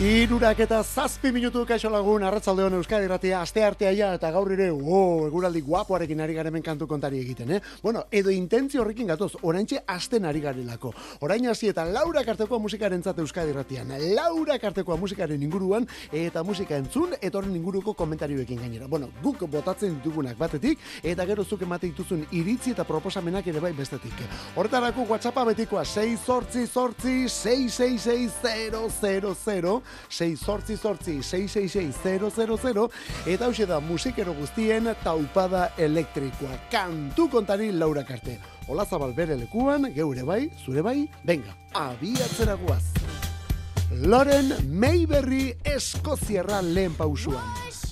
Irurak eta zazpi minutu kaixo lagun, arratzalde hon Euskadi Ratia, aste artea ja, eta gaur ere, oh, eguraldi guapoarekin ari garemen kantu kontari egiten, eh? Bueno, edo intentzio horrekin gatoz, oraintxe asten ari garelako. Orain hasi eta Laura Kartekoa musikaren zate Euskadi Ratian. Laura Kartekoa musikaren inguruan, eta musika entzun, eta horren inguruko komentarioekin gainera. Bueno, guk botatzen ditugunak batetik, eta gero zuk emate dituzun iritzi eta proposamenak ere bai bestetik. Horretarako WhatsAppa betikoa, 6 sortzi sortzi, 6 6 6 0 0 0 6 sortzi sortzi 666 eta hau da musikero guztien taupada elektrikoa. Kantu kontari Laura Karte. Ola zabal bere lekuan, geure bai, zure bai, venga, abiatzera guaz. Loren Mayberry Eskoziarra lehen pausuan.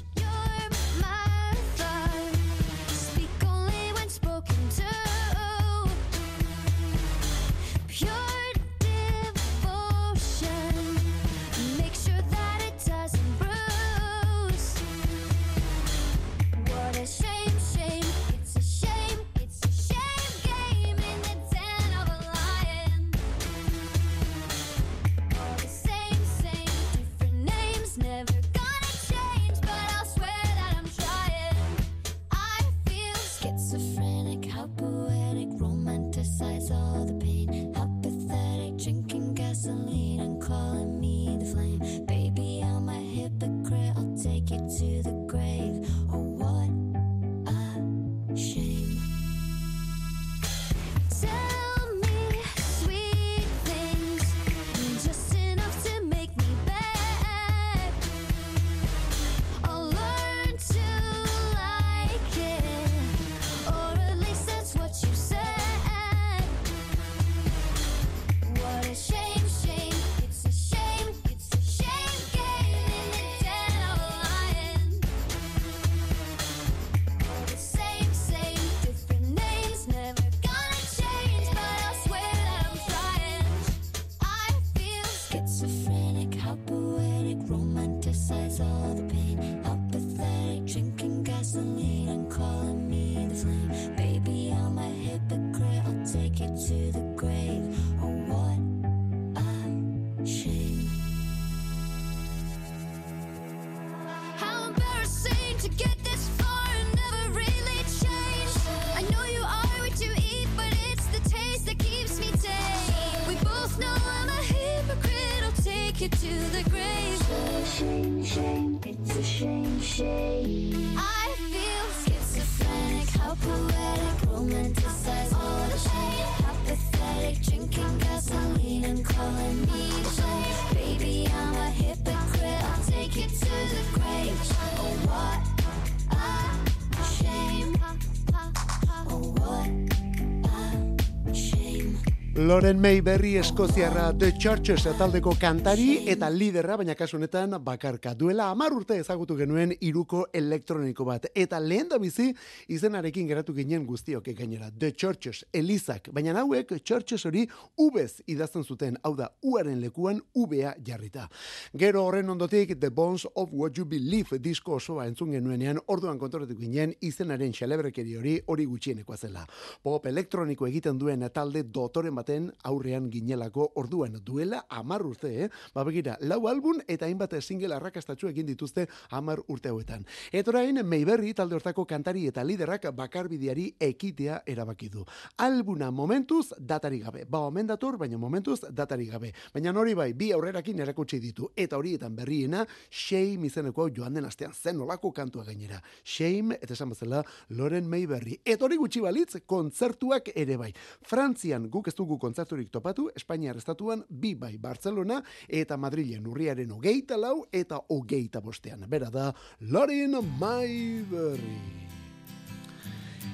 Loren Mayberry Eskoziarra The Churches taldeko kantari eta liderra, baina kasu honetan bakarka. Duela amar urte ezagutu genuen iruko elektroniko bat. Eta lehen da bizi izenarekin geratu ginen guztiok gainera. The Churches, Elizak. Baina hauek Churches hori ubez idazten zuten. Hau da, uaren lekuan ubea jarrita. Gero horren ondotik The Bones of What You Believe disko osoa entzun genuenean orduan kontoratu ginen izenaren xalebrekeri hori hori gutxienekoa zela. Pop elektroniko egiten duen talde dotoren bat baten aurrean ginelako orduan duela amar urte, eh? Ba begira, lau album eta hainbat single arrakastatxu egin dituzte amar urte hauetan. Eta orain, Mayberry talde hortako kantari eta liderak bakarbideari ekitea erabaki du. Albuna momentuz datari gabe. Ba, omen dator, baina momentuz datari gabe. Baina nori bai, bi aurrerakin erakutsi ditu. Eta horietan berriena, Shame izeneko joan den astean zen olako kantua gainera. Shame, eta esan bezala, Loren Mayberry. Eta hori gutxi balitz, kontzertuak ere bai. Frantzian guk ez dugu kontzerturik topatu, Espainiar estatuan bi bai Barcelona eta Madrilen urriaren hogeita lau eta hogeita bostean. Bera da, Lorin Mayberry.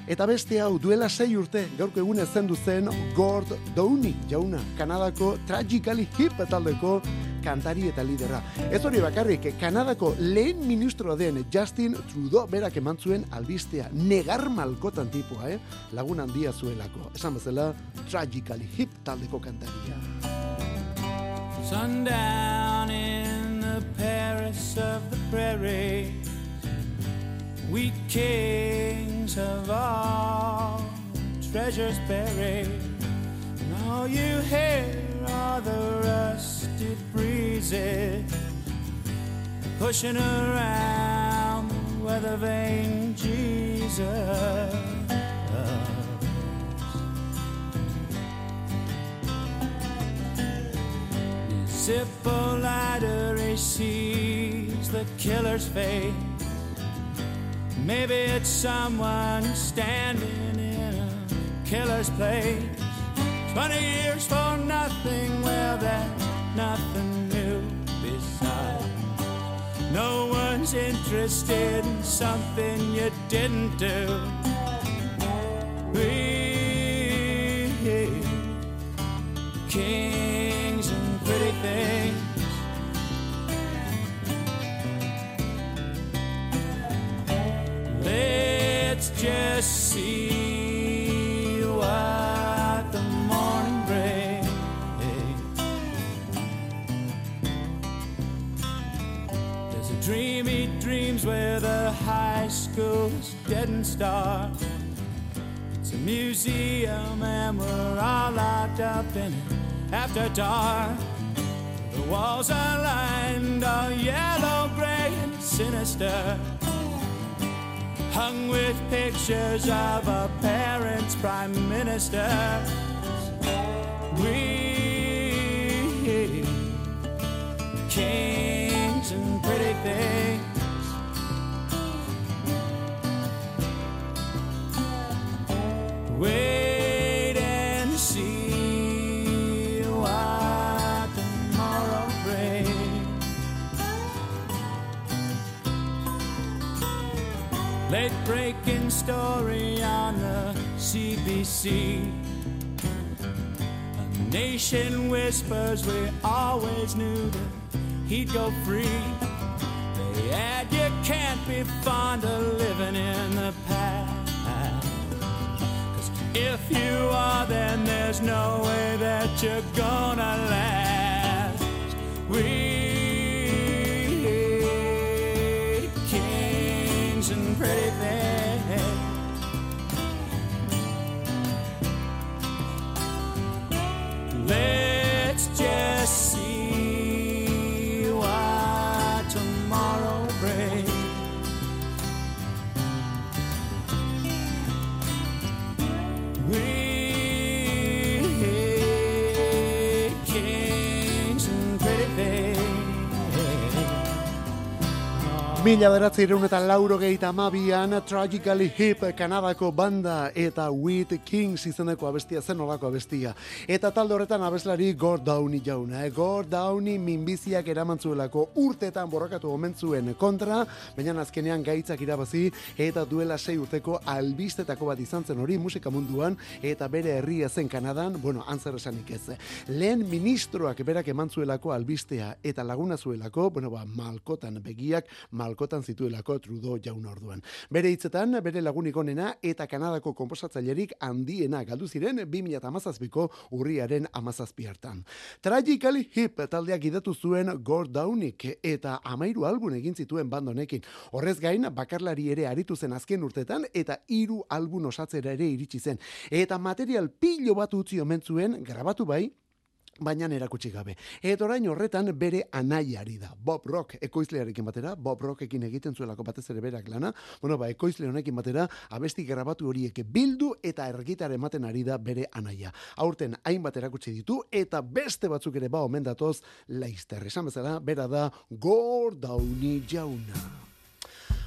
Eta beste hau duela sei urte gaurko egun zendu zen Gord Downey jauna Kanadako Tragically Hip taldeko kantari eta lidera. Ez hori bakarrik, Kanadako lehen ministro den Justin Trudeau berak eman zuen albistea negar malkotan tipua, eh? lagun handia zuelako. Esan bezala, Tragically Hip taldeko kantaria. Sundown in the Paris of the prairie We kings of all treasures buried, and all you hear are the rusted breezes pushing around the weather vane Jesus. Zippo lighter, sees the killer's face. Maybe it's someone standing in a killer's place. Twenty years for nothing, well, that's nothing new besides. No one's interested in something you didn't do. We kings Let's just see what the morning brings. There's a dream he dreams where the high school's dead and stark. It's a museum and we're all locked up in it after dark. The walls are lined all yellow, gray, and sinister hung with pictures of a parent's prime minister. We kings and pretty things. Wait Late breaking story on the CBC. A nation whispers we always knew that he'd go free. They add you can't be fond of living in the past. 'Cause if you are, then there's no way that you're gonna last. Mila beratzi eta lauro gehieta amabian Tragically Hip Kanadako banda eta With Kings izeneko abestia zen olako abestia. Eta talde horretan abeslari Gord Downey jauna. Eh? Gord Downey minbiziak eramantzuelako urtetan borrakatu omentzuen kontra, baina azkenean gaitzak irabazi eta duela sei urteko albistetako bat izan zen hori musika munduan eta bere herria zen Kanadan, bueno, antzer esanik ez. Lehen ministroak berak emantzuelako albistea eta laguna zuelako, bueno, ba, malkotan begiak, malkotan zituelako Trudeau jaun orduan. Bere hitzetan, bere lagunik onena eta Kanadako konposatzailerik handiena galdu ziren 2017ko urriaren amazazpi hartan. Tragically Hip taldeak idatu zuen Gord Downik eta amairu albun egin zituen bandonekin. Horrez gain, bakarlari ere aritu zen azken urtetan eta hiru albun osatzera ere iritsi zen. Eta material pilo bat utzi omen zuen, grabatu bai, baina erakutsi gabe. Eta orain horretan bere anaiari da. Bob Rock ekoizlearekin batera, Bob Rockekin egiten zuelako batez ere berak lana, bueno, ba, ekoizle honekin batera, abesti grabatu horiek bildu eta ergitar ematen ari da bere anaia. Aurten hainbat erakutsi ditu eta beste batzuk ere ba omen datoz laizter. Esan bezala, bera da Gordauni jauna.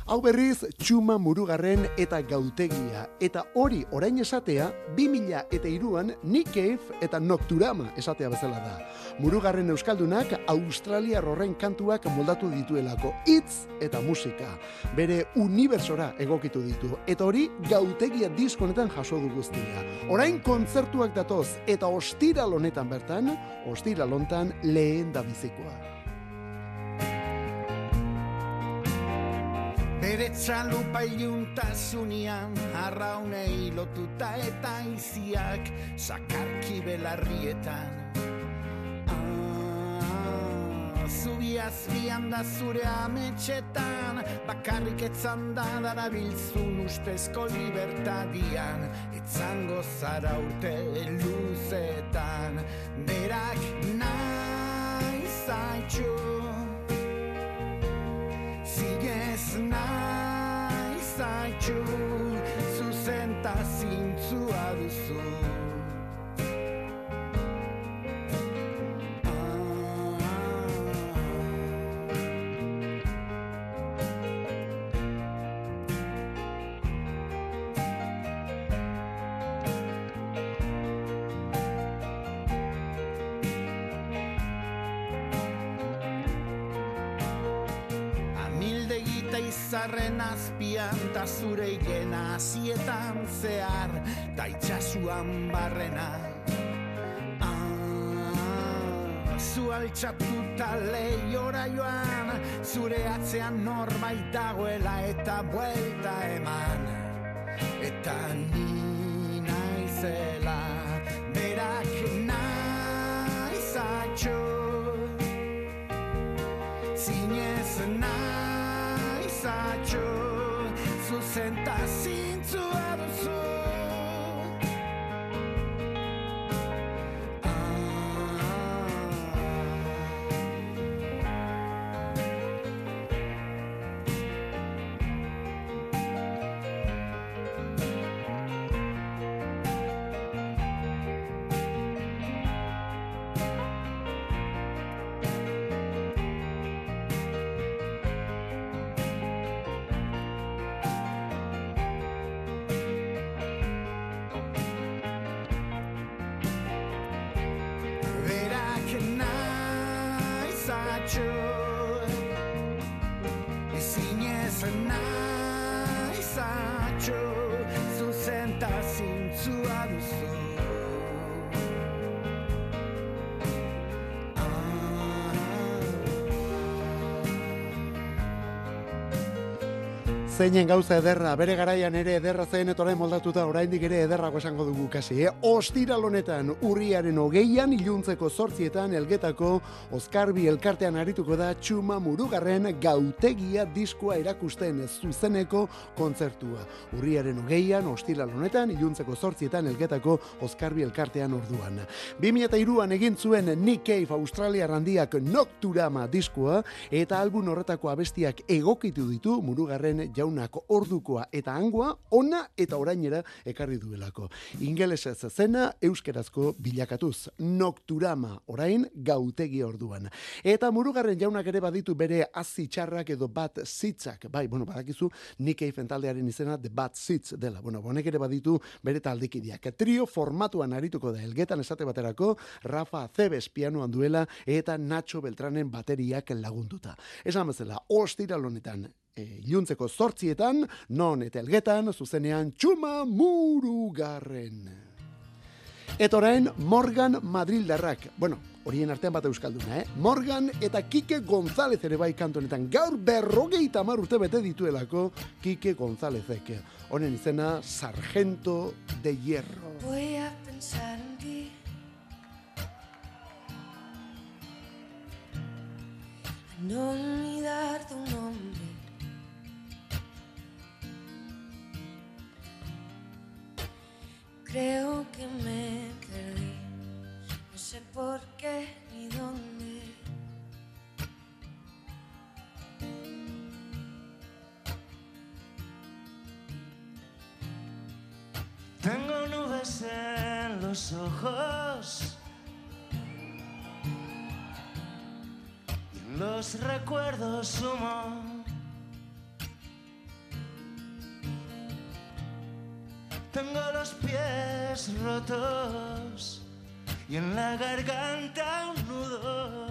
Hau berriz, txuma murugarren eta gautegia. Eta hori orain esatea, 2000 eta iruan Nick Cave eta Nocturama esatea bezala da. Murugarren euskaldunak Australia horren kantuak moldatu dituelako hitz eta musika. Bere universora egokitu ditu. Eta hori gautegia diskonetan jaso du guztia. Orain kontzertuak datoz eta ostiral honetan bertan, ostiral hontan lehen da bizikoa. Bere txalupa iluntasunean arraunei lotuta eta iziak sakarki belarrietan. Ah, Zubi azpian da zure ametxetan Bakarrik etzan da darabiltzun ustezko libertadian Etzango zara urte luzetan Berak nahi zaitxu zigez nahi zaitxu, zuzen ta zintzua duzu. Azpian ta zure igena azietan zehar ta itxasuan barrena. Ah, Zu altxatuta lehiora joan Zure atzean norbait dagoela eta buelta eman. Eta ni Zintzua duzu naizatxo Ezinez naizatxo Zuzenta zintzua duzu Zeinen gauza ederra, bere garaian ere ederra zen eta orain moldatuta oraindik ere ederrago esango dugu kasi, eh? Ostiral honetan, urriaren hogeian, iluntzeko zortzietan, elgetako, Oskarbi elkartean arituko da txuma murugarren gautegia diskoa erakusten zuzeneko kontzertua. Urriaren hogeian, ostiral honetan, iluntzeko zortzietan, elgetako Oskarbi elkartean orduan. 2002an egin zuen Nick Cave Australia randiak Nocturama diskoa eta album horretako abestiak egokitu ditu murugarren jaunak ordukoa eta hangoa ona eta orainera ekarri duelako. Ingelesez zena euskerazko bilakatuz. Nocturama orain gautegi orduan. Eta murugarren jaunak ere baditu bere hazi txarrak edo bat zitzak. Bai, bueno, badakizu Nick Cave taldearen izena The Bad Sitz dela. Bueno, honek ere baditu bere taldekideak. Trio formatuan arituko da elgetan esate baterako Rafa Acebes pianoan duela eta Nacho Beltranen bateriak lagunduta. Esan bezala, ostiral honetan e, iluntzeko zortzietan, non eta elgetan, zuzenean txuma murugarren. Eta orain Morgan Madrildarrak. Bueno, horien artean bat euskalduna, eh? Morgan eta Kike González ere bai kantu honetan. Gaur berrogeita mar urte bete dituelako Kike Gonzálezek. Honen izena Sargento de Hierro. Voy a pensar en ti. No olvidar tu nombre. Creo que me perdí. No sé por qué ni dónde. Tengo nubes en los ojos y en los recuerdos humo. Tengo los pies rotos y en la garganta un nudo.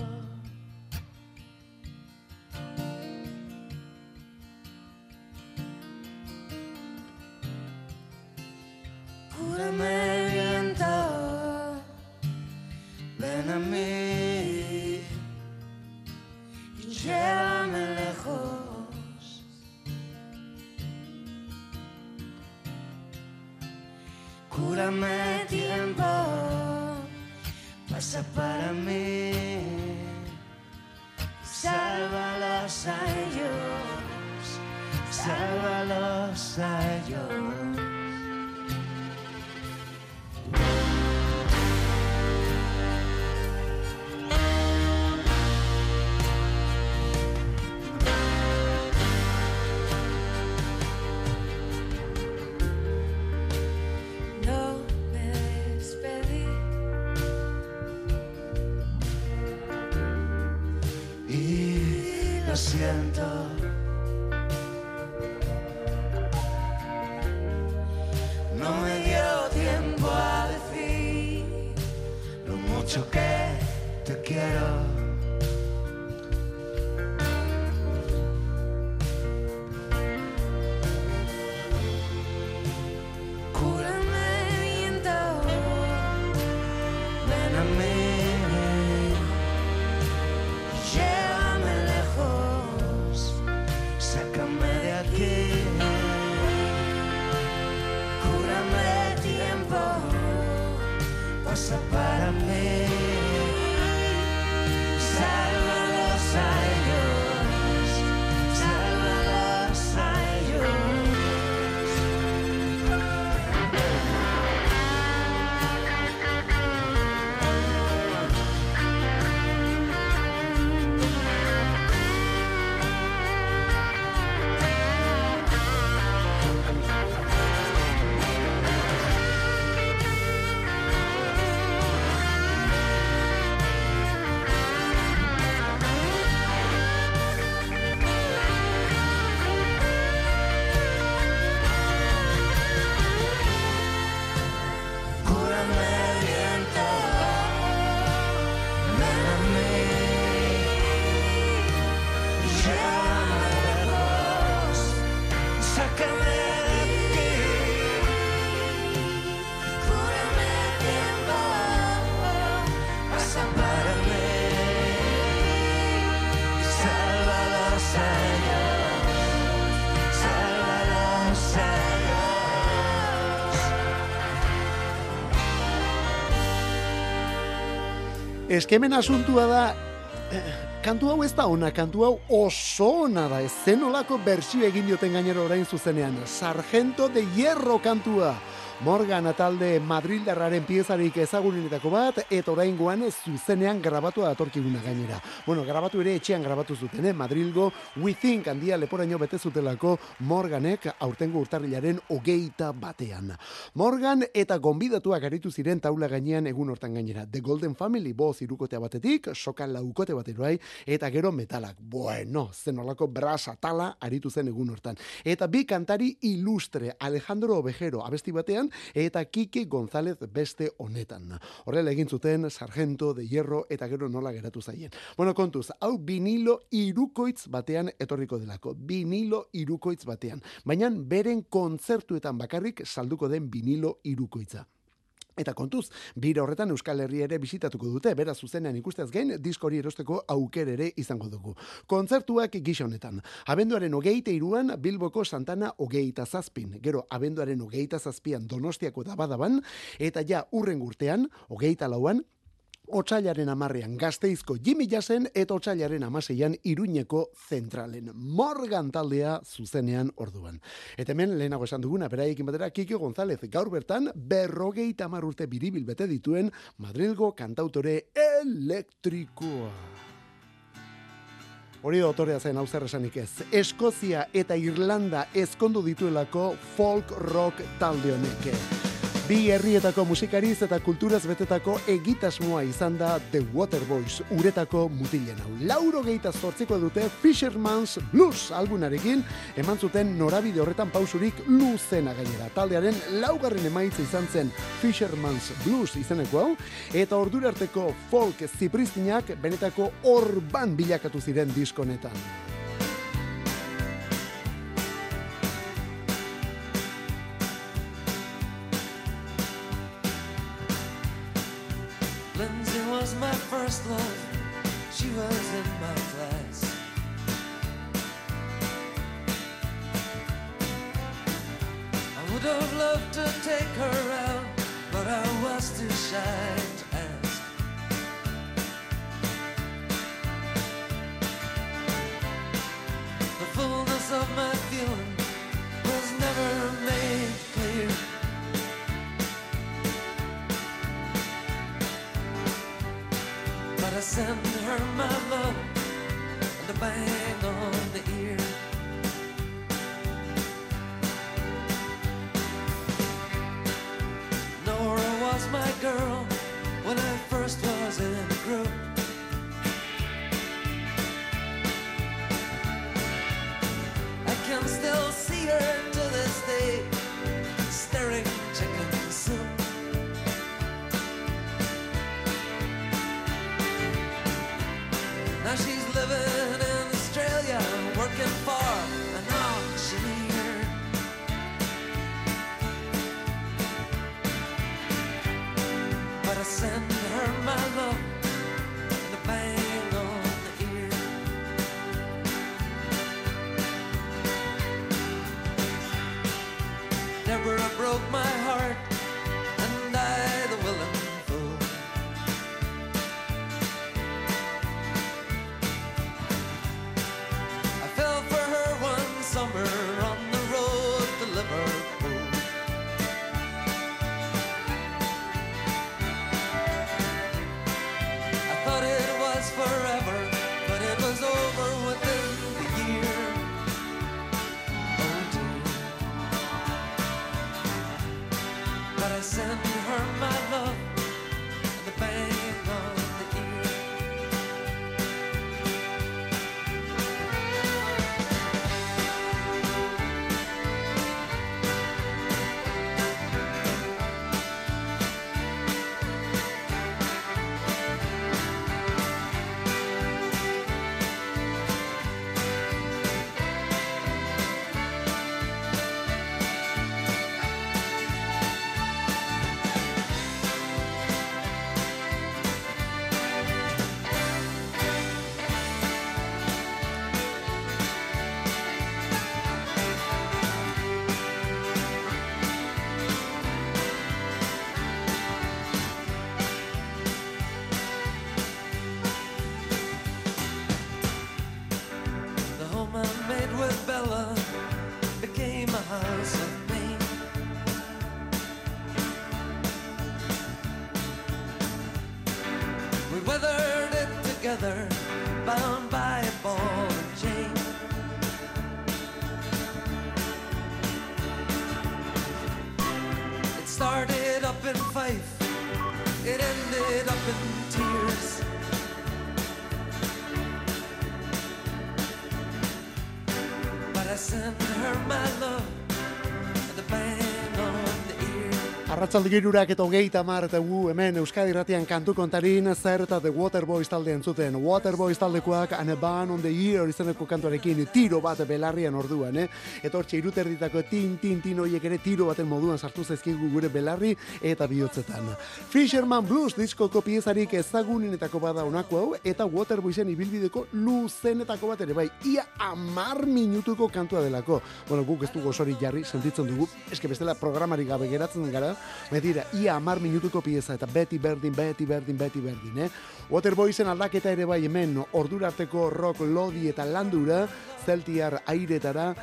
Cúrame graça para mim. Eskemen asuntua da, eh, kantu hau ez da ona, kantu hau oso ona da, ez zenolako bersio egin dioten gainero orain zuzenean, Sargento de Hierro kantua. Morgan atalde Madrildarraren piezarik ezagunenetako bat, eta oraingoan zuzenean grabatu datorkiguna gainera. Bueno, grabatu ere etxean grabatu zuten, eh? Madrilgo We Think handia leporaino bete zutelako Morganek aurtengo urtarrilaren hogeita batean. Morgan eta gonbidatuak aritu ziren taula gainean egun hortan gainera. The Golden Family boz irukotea batetik, sokan laukote bateroai, eta gero metalak. Bueno, zenolako brasa tala aritu zen egun hortan. Eta bi kantari ilustre, Alejandro Ovejero, abesti batean, eta Kiki González beste honetan. Horrela egin zuten Sargento de Hierro eta gero nola geratu zaien. Bueno, kontuz, hau vinilo irukoitz batean etorriko delako. Vinilo irukoitz batean. Baina beren kontzertuetan bakarrik salduko den vinilo irukoitza. Eta kontuz, bira horretan Euskal Herria ere bisitatuko dute, bera zuzenean ikusteaz gain, diskori erosteko auker ere izango dugu. Kontzertuak gisa honetan. Abenduaren hogeite iruan, Bilboko Santana hogeita zazpin. Gero, abenduaren hogeita zazpian Donostiako da badaban, eta ja, urren urtean, hogeita lauan, Otsailaren amarrean gazteizko Jimmy Jasen eta otsailaren amaseian iruñeko zentralen. Morgan taldea zuzenean orduan. Eta hemen lehenago esan duguna, beraiekin batera Kikio González gaur bertan berrogei tamar urte biribil bete dituen Madrilgo kantautore elektrikoa. Hori da otorea zen hau esanik ez. Eskozia eta Irlanda ezkondu dituelako folk rock talde honek. Bi herrietako musikariz eta kulturaz betetako egitasmoa izan da The Waterboys uretako mutilen hau. Lauro geita zortziko dute Fisherman's Blues albunarekin eman zuten norabide horretan pausurik luzena gainera. Taldearen laugarren emaitza izan zen Fisherman's Blues izeneko hau eta ordurarteko folk zipristinak benetako orban bilakatu ziren diskonetan. In Fife, it ended up in tears. But I sent her my love Arratzaldi girurak eta hogeita mar eta gu hemen Euskadi Ratian kantu kontarin zer eta The Waterboys talde entzuten. Waterboys taldekoak and a ban on the year izeneko kantuarekin tiro bat belarrian orduan, eh? Eta hortxe iruterditako tin tin tin hoiek ere tiro baten moduan sartu zaizkigu gure belarri eta bihotzetan. Fisherman Blues diskoko piezarik ezagunenetako bada honako hau eta Waterboysen ibilbideko luzenetako bat ere bai. Ia amar minutuko kantua delako. Bueno, guk ez dugu osori jarri sentitzen dugu. Eske bestela programari gabe geratzen gara. Betira, ia amar minutuko pieza eta beti berdin, beti berdin, beti berdin, eh? Waterboysen aldaketa ere bai hemen ordurarteko rock lodi eta landura, zeltiar airetara,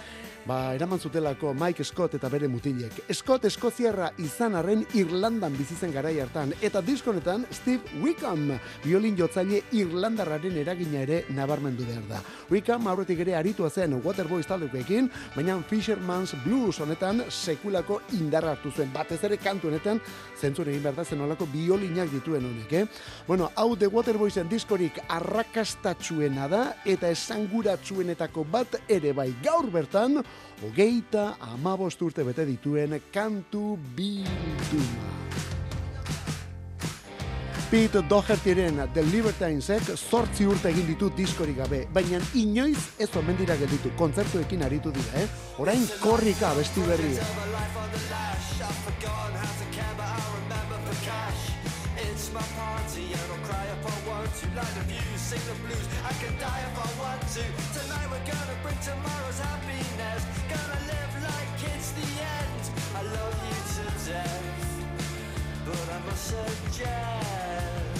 ba, eraman zutelako Mike Scott eta bere mutilek. Scott Eskoziarra izan arren Irlandan bizitzen garai hartan, eta diskonetan Steve Wickham, violin jotzaile Irlandarraren eragina ere nabarmendu behar da. Wickham aurretik ere aritua zen Waterboys taldekoekin, baina Fisherman's Blues honetan sekulako indarra hartu zuen, batez ere kantu honetan zentzun egin behar da zenolako biolinak dituen honek, eh? Bueno, hau The Waterboysen diskorik arrakastatxuena da, eta esanguratsuenetako bat ere bai gaur bertan, hogeita amabost urte bete dituen kantu bilduma. Pete Dohertyren The Libertinesek zortzi urte egin ditu diskorik gabe, baina inoiz ez omen dira gelditu, kontzertuekin aritu dira, eh? Orain korrika abesti berria. My party and I'll cry to. Light the views, sing the blues. I can die if I want to. Tonight we're gonna bring tomorrow's happiness. Gonna live like it's the end. I love you to death, but I must suggest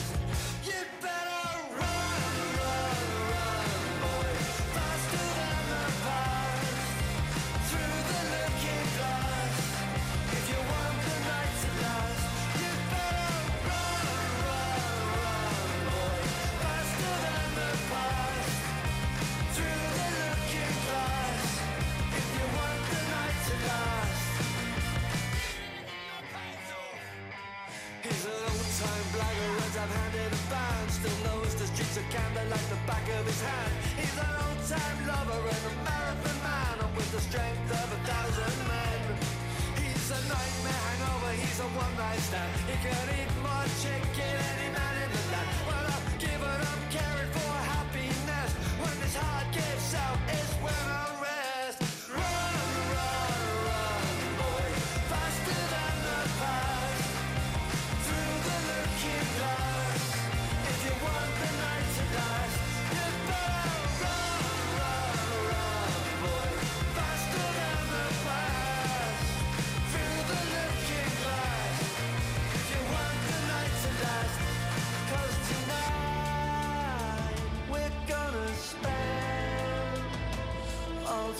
I've handed a fan Still knows the streets of Camden like the back of his hand. He's an old-time lover and a marathon man And with the strength of a thousand men. He's a nightmare hangover, he's a one-night stand. He can eat more chicken any man in the land. Well, I've given up caring for happiness. When his heart gives out, it's when I'm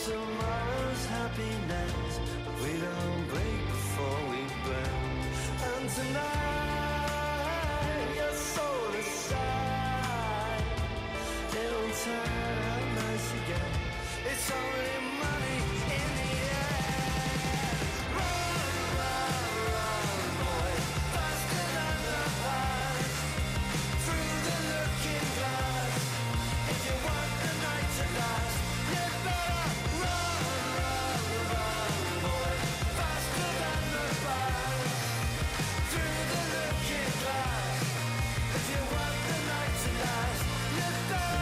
tomorrow's happiness. We don't break before we burn. And tonight, your soul aside, it'll turn nice again. It's only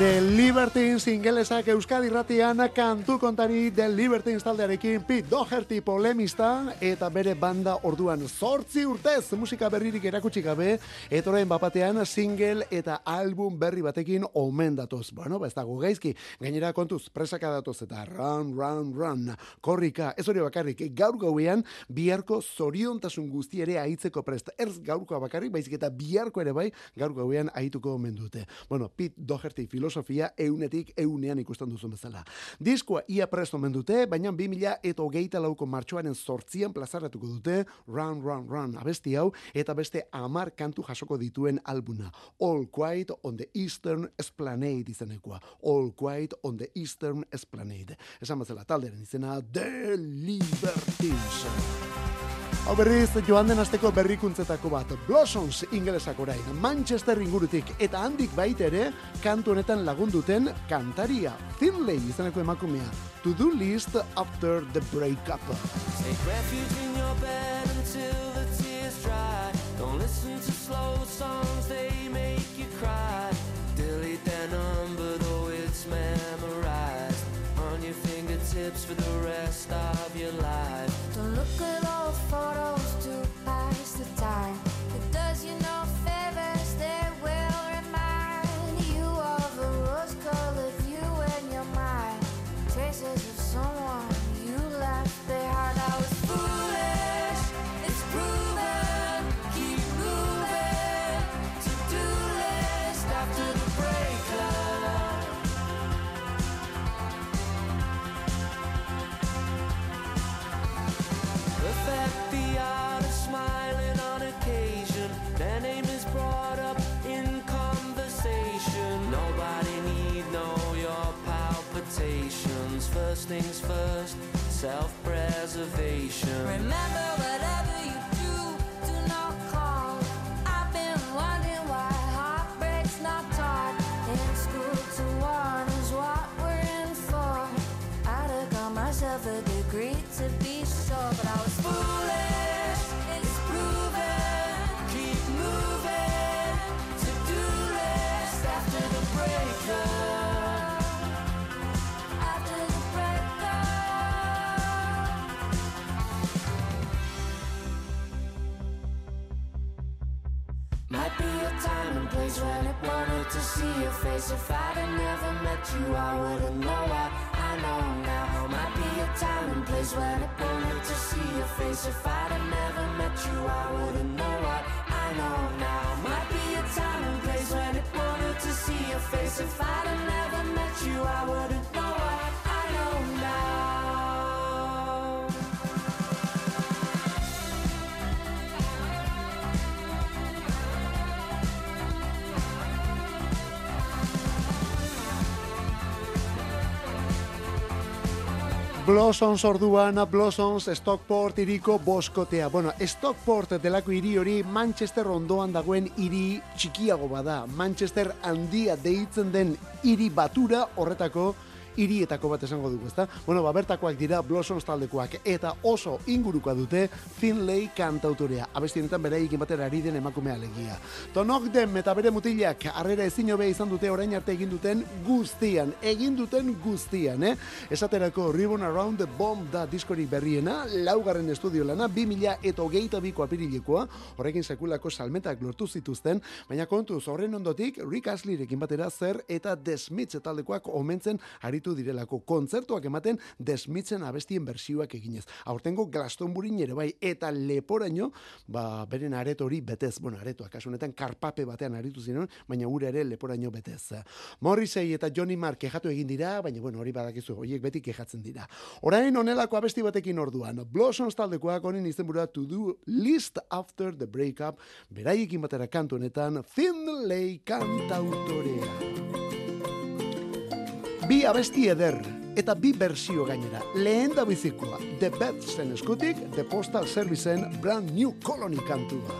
The Libertines ingelesak Euskadi ratian kantu kontari The Libertines taldearekin Pete Doherty polemista eta bere banda orduan zortzi urtez musika berririk erakutsi gabe eta orain bapatean single eta album berri batekin omen datoz. Bueno, ba ez dago gaizki, gainera kontuz presaka datoz eta run, run, run, korrika, ez hori bakarrik, gaur gauean biharko zoriontasun guzti ere aitzeko prest. Erz gaurkoa bakarrik, baizik eta biharko ere bai, gaur gauean aituko omen dute. Bueno, Pete Doherty filosofia eunetik eunean ikusten duzun bezala. Diskoa ia presto omen dute, baina 2000 eta hogeita lauko martxoaren sortzian plazaratuko dute Run, Run, Run abesti hau, eta beste amar kantu jasoko dituen albuna. All Quiet on the Eastern Esplanade izenekoa. All Quiet on the Eastern Esplanade. Esan bezala talderen izena The Libertines. Hau berriz, joan den asteko berrikuntzetako bat, Blossoms ingelesak orain, Manchester ingurutik, eta handik baita ere, kantu honetan lagunduten kantaria, Finlay izeneko emakumea, To Do List After the Breakup. Take refuge in your bed until the tears dry. Don't listen to slow songs, they make you cry. Delete their number, though it's memorized on your fingertips for the rest of your life. Don't look photos First things first, self-preservation. Remember place when it wanted to see your face. If I'd have never met you, I wouldn't know what I know now. Might be a time and place when it wanted to see your face. If I'd have never met you, I wouldn't know what I know now. Might be a time and place when it wanted to see your face. If I'd have never met you, I wouldn't know Blossoms orduan, Blossoms Stockport iriko boskotea. Bueno, Stockport delako hiri hori Manchester ondoan dagoen hiri txikiago bada. Manchester handia deitzen den hiri batura horretako hirietako bat esango dugu, ezta? Bueno, ba, bertakoak dira Blossoms taldekoak eta oso ingurukoa dute Finlay kantautorea. Abesti honetan beraiekin batera ari den emakumea alegia. Tonok den eta bere mutilak harrera ezin hobea izan dute orain arte egin duten guztian, egin duten guztian, eh? Esaterako Ribbon Around the Bomb da diskorik berriena, laugarren estudio lana, 2000 eta hogeita biko apirilekoa, horrekin sekulako salmentak lortu zituzten, baina kontuz horren ondotik Rick Astleyrekin batera zer eta The Smiths taldekoak omentzen aritu aritu direlako kontzertuak ematen desmitzen abestien bersioak eginez. Aurtengo Glastonbury ere bai eta leporaino, ba, beren aret hori betez, bueno, aretoak, kasu honetan karpape batean aritu ziren, baina gure ere leporaino betez. Morrissey eta Johnny Marr kejatu egin dira, baina bueno, hori badakizu, horiek beti kejatzen dira. Orain onelako abesti batekin orduan, Blossoms taldekoak honen izenburua to do list after the breakup, beraiekin batera kantu honetan, Finlay kantautorea. Bi abesti eder, eta bi bersio gainera. Lehen da bizikoa, The Betsen eskutik, The Postal Serviceen Brand New Colony kantua.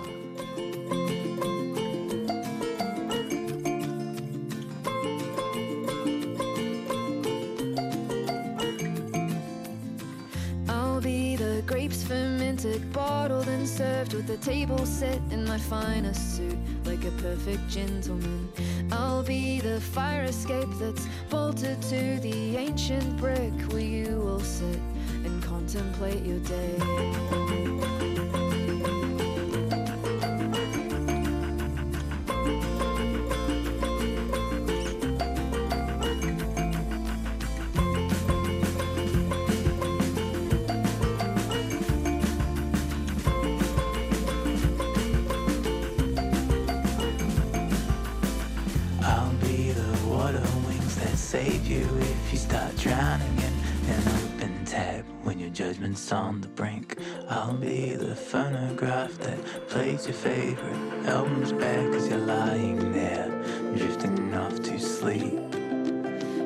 I'll be the grapes fermented, bottled and served with the table set in my finest suit, like a perfect gentleman. I'll be the fire escape that's bolted to the ancient brick where you will sit and contemplate your day. On the brink. I'll be the phonograph that plays your favorite albums back as you're lying there, drifting off to sleep.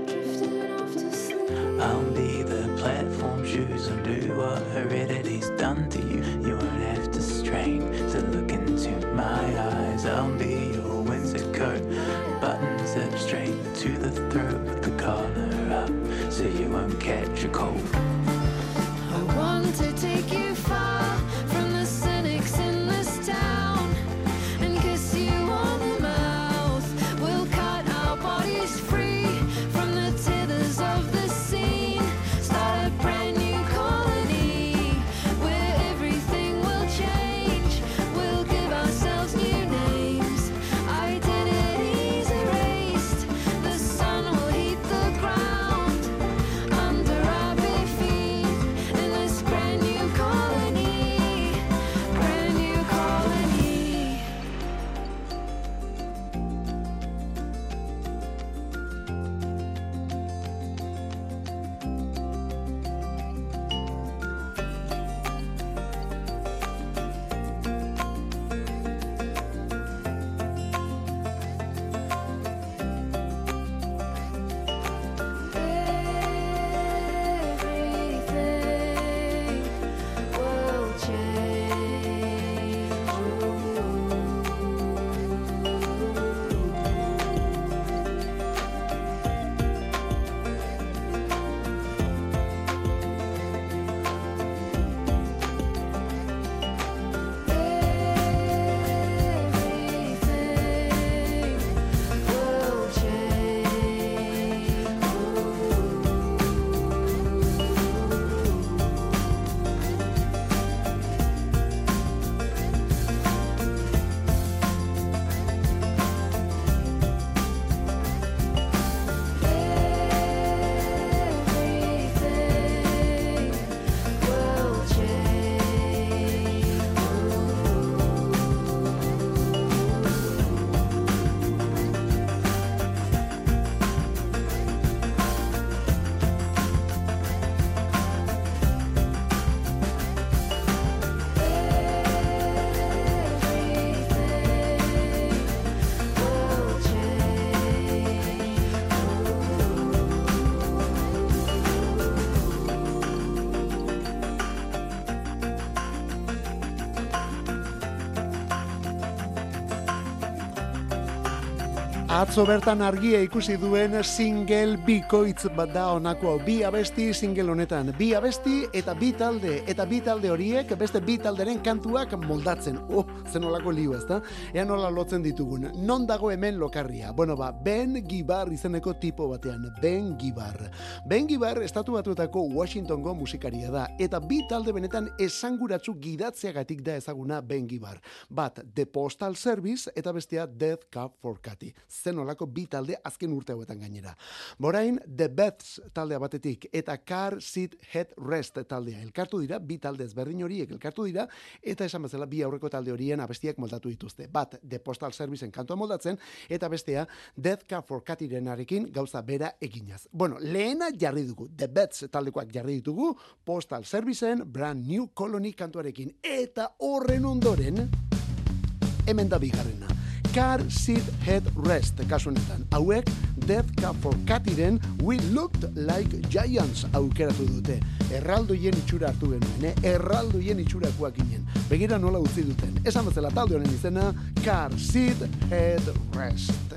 Drifting off to sleep. I'll be the platform shoes and do what heredity's done to you. You won't have to strain to look into my eyes. I'll be Atzo bertan argia ikusi duen single bikoitz bat da honako bi abesti single honetan. Bi abesti eta bi talde. Eta bi talde horiek beste bi talderen kantuak moldatzen. Oh, zen olako liu ez da? Ea nola lotzen ditugun. Non dago hemen lokarria? Bueno ba, Ben Gibar izeneko tipo batean. Ben Gibar. Ben Gibar estatu batuetako Washingtongo musikaria da. Eta bi talde benetan esanguratsu gidatzeagatik da ezaguna Ben Gibar. Bat, The Postal Service eta bestea Death Cup for Cathy. Zen olako bi talde azken urte hauetan gainera. Borain, The Beths taldea batetik eta Car Seat Head Rest taldea. Elkartu dira, bi talde ezberdin horiek elkartu dira, eta esan bezala bi aurreko talde horien abestiak moldatu dituzte. Bat, The Postal Serviceen kantua moldatzen, eta bestea, Death Car for Catirenarekin gauza bera eginaz. Bueno, lehena jarri dugu, The Beths taldekoak jarri ditugu, Postal Serviceen Brand New Colony kantuarekin. Eta horren ondoren, hemen da bigarrena. Car Seat Head Rest, kasu. Hauek, Death Cab for Catiren We Looked Like Giants aukeratu dute. Erraldoien itxura hartu genuen, eh? Erraldoien itxurakoak ginen. Begira nola utzi duten. Esan bezala talde honen izena, Car Seat Head Rest.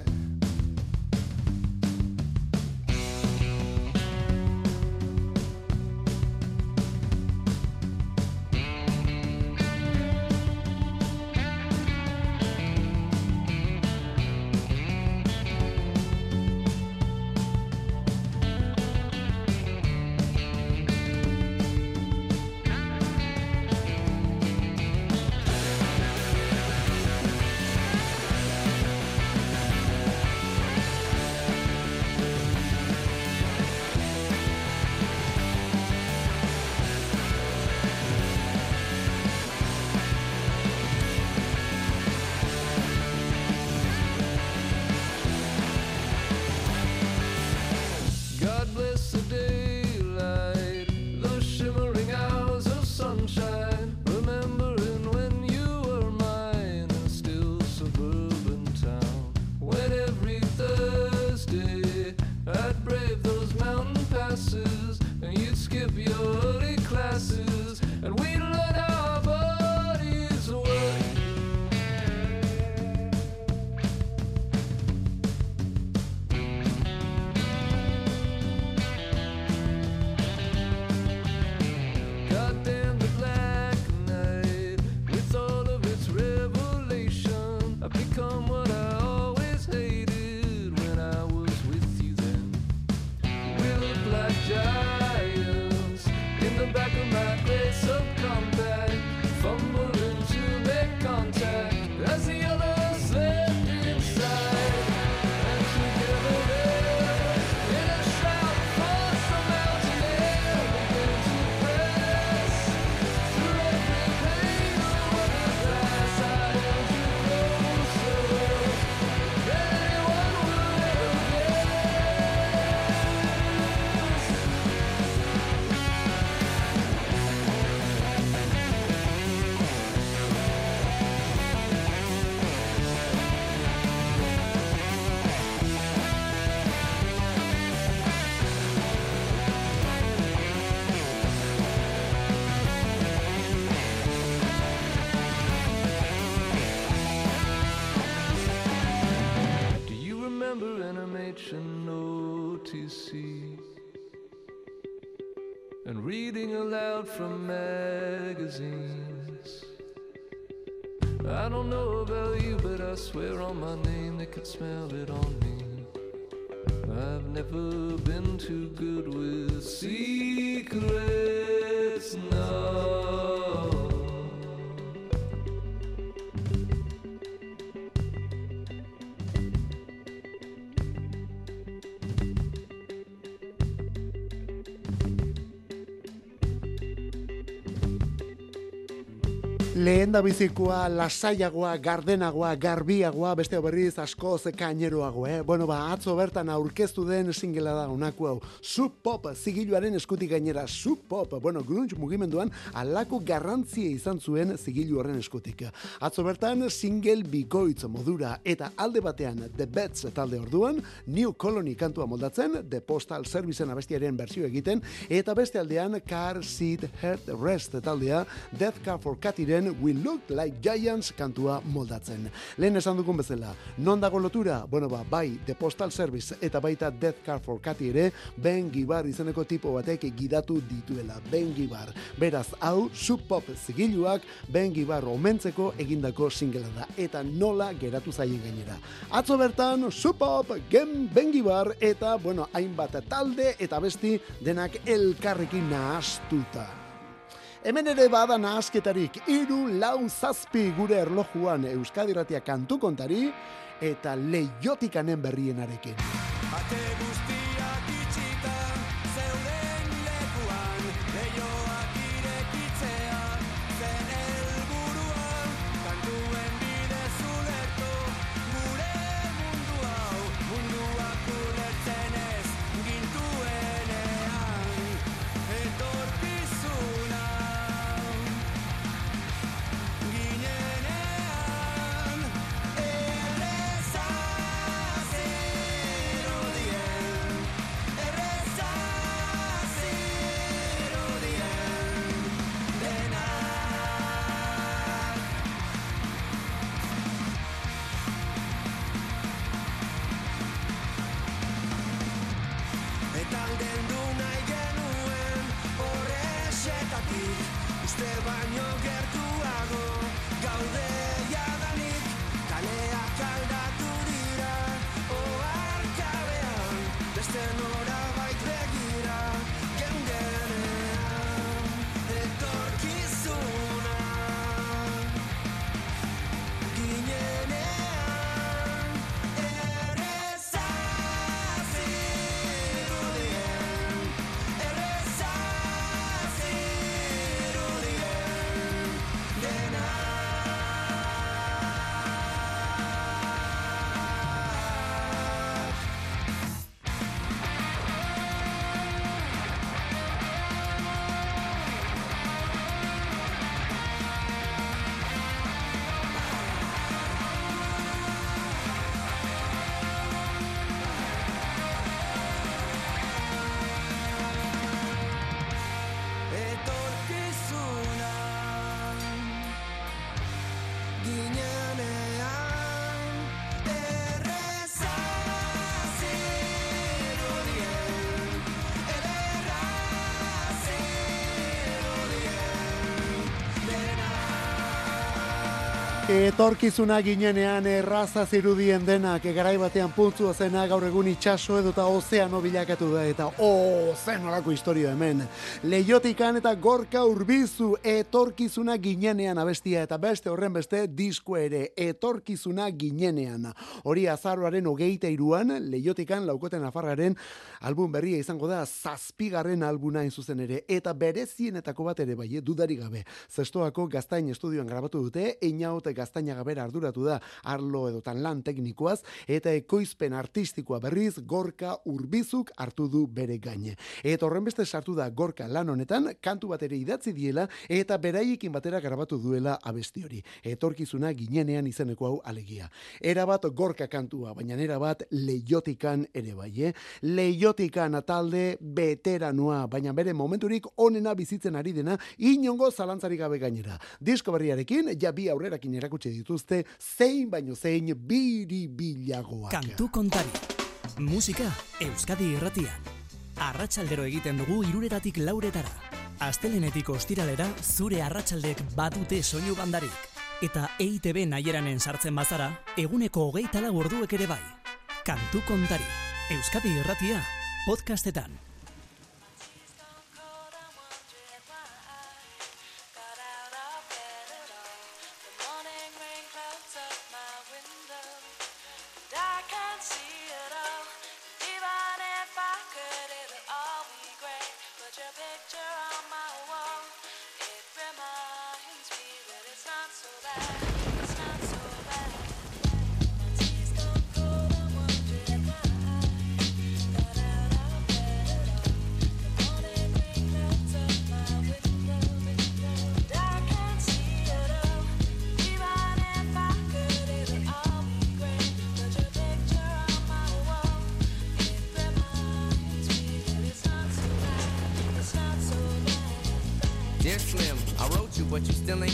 From magazines. I don't know about you, but I swear on my name they could smell it Lehen da bizikoa, lasaiagoa, gardenagoa, garbiagoa, beste berriz askoz kaineroago, eh? Bueno, ba, atzo bertan aurkeztu den singela da onako hau. Sub Pop, zigiluaren eskutik gainera, Sub Pop, bueno, grunge mugimenduan alako garrantzia izan zuen zigilu horren eskutik. Atzo bertan single bikoitz modura eta alde batean The Bets talde orduan, New Colony kantua moldatzen, The Postal Serviceen abestiaren berzio egiten, eta beste aldean Car Seat Head Rest taldea, Death Car for Catiren We Look Like Giants kantua moldatzen. Lehen esan dugun bezala, non dago lotura? Bueno, ba, bai, The Postal Service eta baita Death Car for Cati ere, Ben Gibar izeneko tipo batek gidatu dituela. Ben Gibar. Beraz, hau, Sub Pop zigiluak Ben Gibar omentzeko egindako singela da. Eta nola geratu zaien gainera. Atzo bertan, Sub Pop, Gen Ben Gibar eta, bueno, hainbat talde eta besti denak elkarrekin nahastuta. Hemen ere bada nahasketarik, iru lau zazpi gure erlojuan Euskadi Ratia kantu kontari, eta leiotikanen berrienarekin. Ate Etorkizuna ginenean erraza zirudien denak garai batean puntzua zena gaur egun itsaso edo eta ozeano bilakatu da eta o zen olako historia hemen. Leiotikan eta gorka urbizu etorkizuna ginenean abestia eta beste horren beste disko ere etorkizuna ginenean. Hori azaroaren hogeita iruan leiotikan laukoten afarraren album berria izango da zazpigarren albuna zuzen ere eta berezienetako bat ere bai, eh, dudarik gabe. Zestoako gaztain estudioan grabatu dute, Einaute gaztaina gabera arduratu da arlo edotan lan teknikoaz eta ekoizpen artistikoa berriz Gorka Urbizuk hartu du bere gaine. Eta horren beste sartu da Gorka lan honetan kantu bat ere idatzi diela eta beraiekin batera grabatu duela abesti hori. Etorkizuna ginenean izeneko hau alegia. Era bat Gorka kantua, baina era bat leiotikan ere bai, eh? Leiotikan talde veteranoa, baina bere momenturik onena bizitzen ari dena inongo zalantzarik gabe gainera. Disko berriarekin, ja bi aurrerakin erakutsi dituzte, zein baino zein biribilagoak. Kantu kontari. Musika Euskadi irratian. Arratsaldero egiten dugu iruretatik lauretara. Astelenetik ostiralera zure arratsaldek badute soinu bandarik. Eta EITB nahieranен sartzen bazara, eguneko hogeita lau orduek ere bai. Kantu kontari. Euskadi irratia, podcastetan.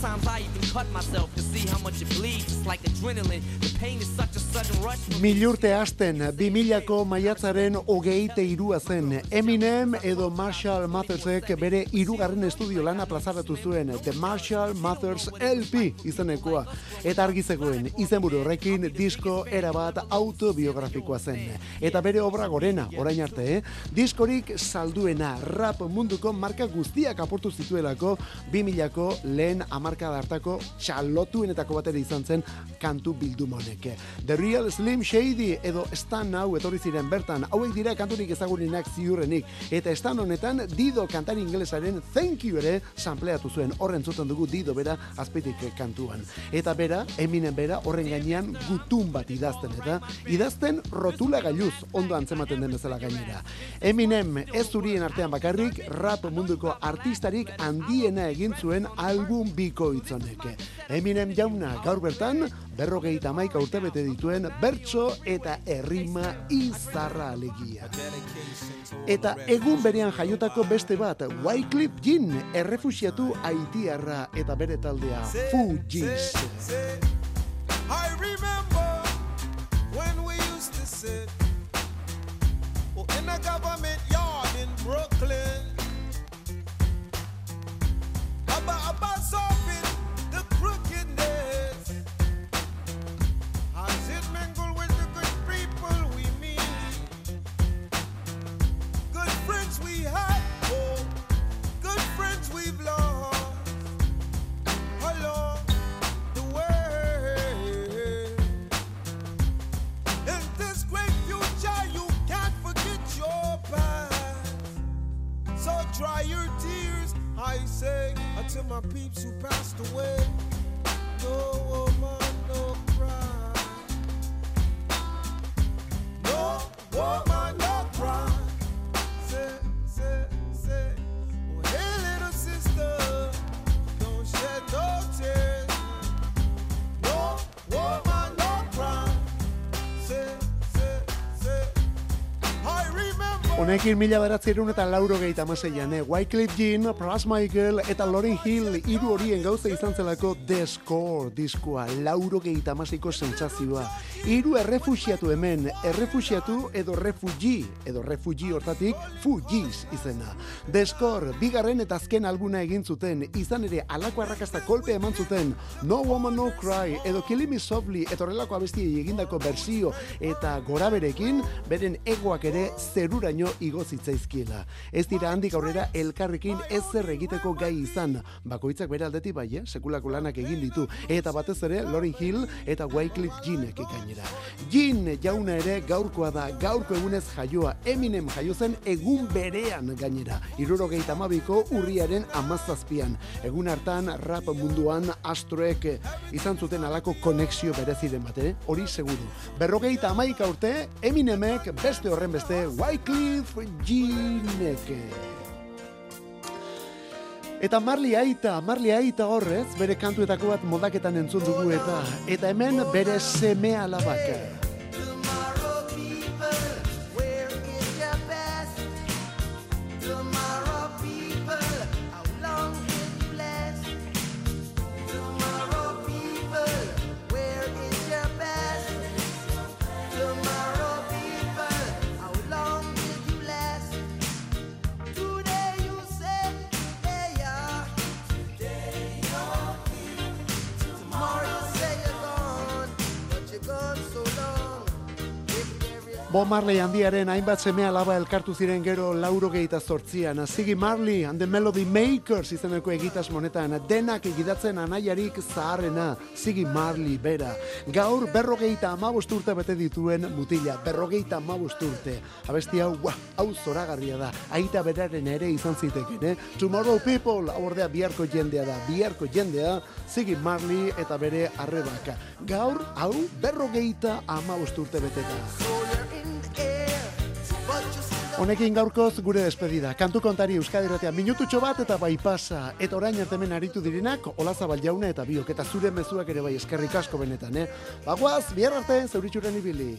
Sometimes I cut myself to see how much it bleeds. Like adrenaline. The pain is such a sudden rush. Milurte hasten, 2000ko maiatzaren hogeite irua zen. Eminem edo Marshall Mathersek bere irugarren estudio lana plazaratu zuen, The Marshall Mathers LP izenekoa. Eta argizekoen, izenburu horrekin disko erabat autobiografikoa zen. Eta bere obra gorena, orain arte, eh? diskorik salduena rap munduko marka guztiak aportu zituelako 2000ko lehen amarka hartako txalotuenetako batera izan zen kantu bilduma honek. The Real Slim Shady edo Stan Now etorri ziren bertan, hauek dira kanturik ezagunenak ziurrenik, eta Stan honetan Dido kantari ingelesaren Thank You ere sampleatu zuen, horren zuten dugu Dido bera azpetik kantuan. Eta bera, Eminem bera, horren gainean gutun bat idazten, eta idazten rotula gailuz, ondo antzematen den bezala gainera. Eminem ez zurien artean bakarrik, rap munduko artistarik handiena egin zuen album biko itzonek. Eminem jauna gaur bertan, berrogeita maika urte bete dituen bertso eta errima izarra alegia. Eta egun berean jaiotako beste bat, Wycliffe Jean, errefusiatu haitiarra eta bere taldea, Fugees. I remember when we used to sit oh, in a government yard in Brooklyn. Until my peeps who passed away. No woman, no cry. No woman, no cry. Honekin mila beratzerun eta lauro gehieta amaseian, eh? Wycliffe Jean, Pras Michael eta Lauryn Hill hiru horien gauza izan zelako The Score diskoa, lauro gehieta amaseiko sentsazioa. Hiru errefusiatu hemen, errefusiatu edo refugi, edo refugi hortatik Fugees izena. The Score, bigarren eta azken albuna egin zuten, izan ere alako arrakasta kolpe eman zuten, No Woman No Cry, edo Killing Me Softly, eta horrelako abestiei egindako bersio eta goraberekin, beren egoak ere zeruraino igo zitzaizkiela. Ez dira handik aurrera elkarrekin ezer egiteko gai izan. Bakoitzak bere aldetik bai, eh? sekulako lanak egin ditu. Eta batez ere Lauryn Hill eta Wycliffe Jeanek gainera. Jean jauna ere gaurkoa da, gaurko egunez jaioa, Eminem jaio zen egun berean gainera. Irurogeita amabiko urriaren amazazpian. Egun hartan rap munduan astroek izan zuten alako konexio bereziren bat, eh? hori seguru. Berrogeita amaika urte, Eminemek beste horren beste Wycliffe Jeanek. Eta Marli Aita, Marli Aita horrez, bere kantuetako bat modaketan entzun dugu eta eta hemen bere seme alabaka. Bo Marley handiaren hainbat semea laba elkartu ziren gero lauro gehieta zortzian. Ziggy Marley and the Melody Makers izeneko egitas monetan. Denak egidatzen anaiarik zaharrena. Ziggy Marley bera. Gaur berrogeita amabost urte bete dituen mutila. Berrogeita amabost urte. Abesti hau, wah, hau zoragarria da. Aita beraren ere izan ziteken, eh? Tomorrow People, ordea biharko jendea da. Biharko jendea, Ziggy Marley eta bere arrebaka. Gaur, hau, berrogeita amabost urte beteta. Honekin gaurkoz gure despedida. Kantu kontari Euskadi Ratea minututxo bat eta bai pasa. Eta orain artemen aritu dirinak, Olazabal jauna eta biok. Eta zure mezuak ere bai eskerrik asko benetan, eh? Bagoaz, bihar arte, zauritxuren ibili.